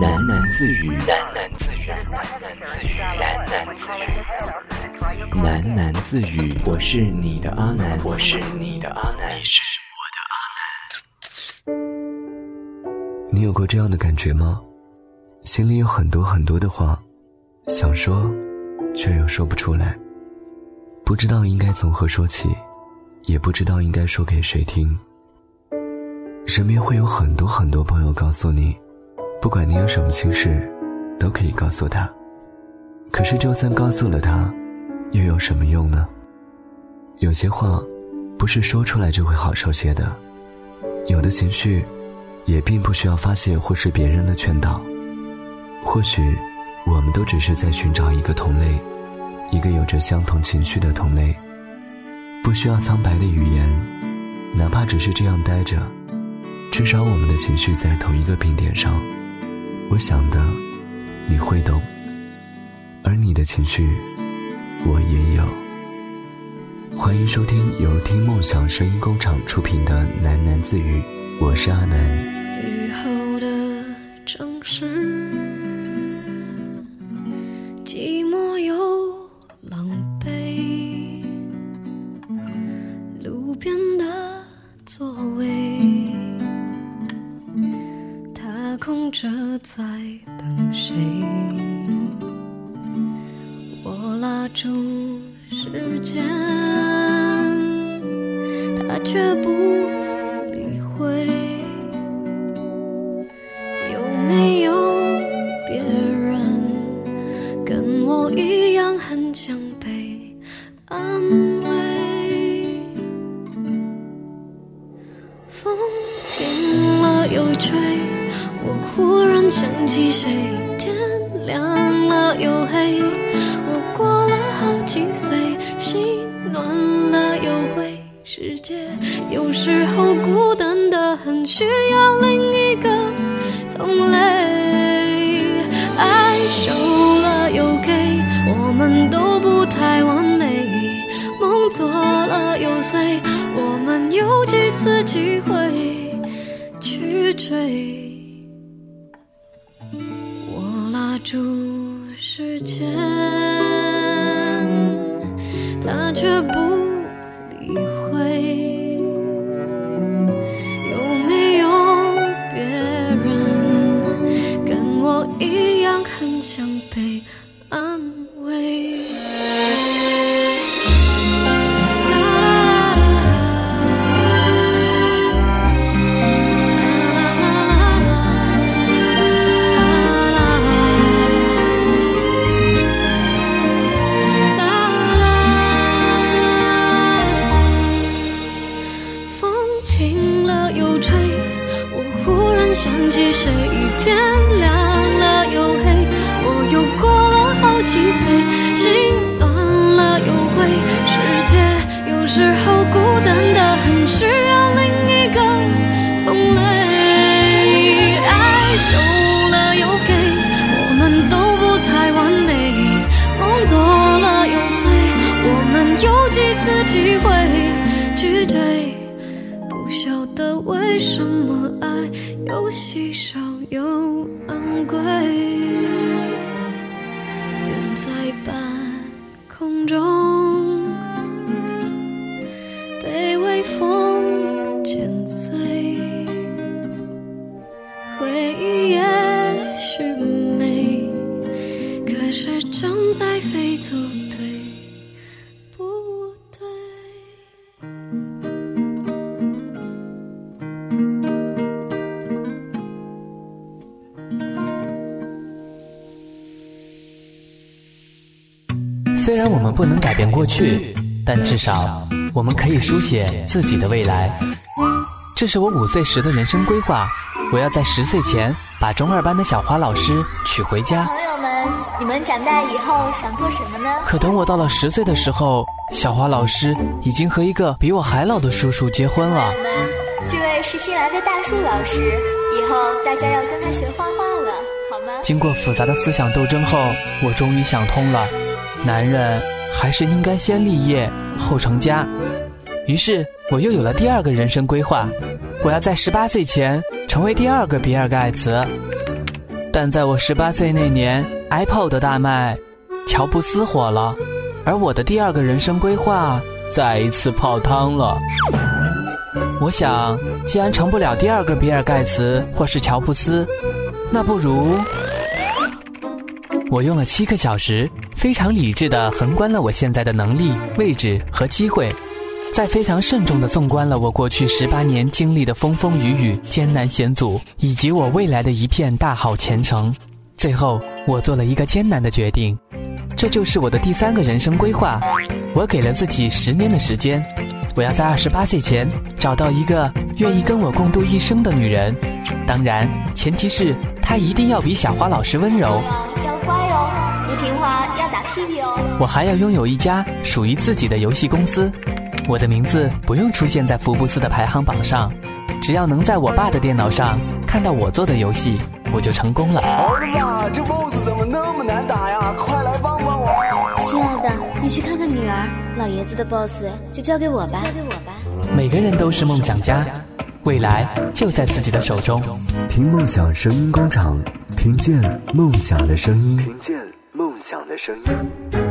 喃喃自语，喃喃自语，喃喃自语。我是你的阿南，我是你的阿南，你是我的阿南。你有过这样的感觉吗？心里有很多很多的话，想说，却又说不出来，不知道应该从何说起，也不知道应该说给谁听。身边会有很多很多朋友告诉你。不管你有什么心事，都可以告诉他。可是，就算告诉了他，又有什么用呢？有些话，不是说出来就会好受些的。有的情绪，也并不需要发泄或是别人的劝导。或许，我们都只是在寻找一个同类，一个有着相同情绪的同类。不需要苍白的语言，哪怕只是这样待着，至少我们的情绪在同一个平点上。我想的，你会懂，而你的情绪，我也有。欢迎收听由听梦想声音工厂出品的喃喃自语，我是阿南。雨后的城市，却不理会。有没有别人跟我一样很想被安慰？风停了又吹。我忽然想起谁，天亮了又黑，我过了好几岁，心暖了，世界有时候孤单的很，需要另一个同类。爱收了又给，我们都不太完美，梦做了又碎，我们有几次机会去追？我拉住时间，忘记谁天亮了又黑我又过了好几岁心暖了又灰世界有时候稀少又昂贵。虽然我们不能改变过去，但至少我们可以书写自己的未来。这是我五岁时的人生规划，我要在十岁前把中二班的小花老师娶回家。朋友们，你们长大以后想做什么呢？可等我到了十岁的时候，小花老师已经和一个比我还老的叔叔结婚了。朋友们，这位是新来的大树老师，以后大家要跟他学画画了，好吗？经过复杂的思想斗争后，我终于想通了。男人还是应该先立业后成家，于是我又有了第二个人生规划，我要在十八岁前成为第二个比尔盖茨。但在我十八岁那年，iPod 大卖，乔布斯火了，而我的第二个人生规划再一次泡汤了。我想，既然成不了第二个比尔盖茨或是乔布斯，那不如……我用了七个小时，非常理智地横观了我现在的能力、位置和机会，再非常慎重地纵观了我过去十八年经历的风风雨雨、艰难险阻，以及我未来的一片大好前程。最后，我做了一个艰难的决定，这就是我的第三个人生规划。我给了自己十年的时间，我要在二十八岁前找到一个愿意跟我共度一生的女人。当然，前提是她一定要比小花老师温柔。要乖哦不听话！我还要拥有一家属于自己的游戏公司，我的名字不用出现在福布斯的排行榜上，只要能在我爸的电脑上看到我做的游戏，我就成功了。儿子，这 BOSS 怎么那么难打呀？快来帮帮我！亲爱的，你去看看女儿，老爷子的 BOSS 就交给我吧。交给我吧。每个人都是梦想家，未来就在自己的手中。听梦想声音工厂，听见梦想的声音。听见。梦想的声音。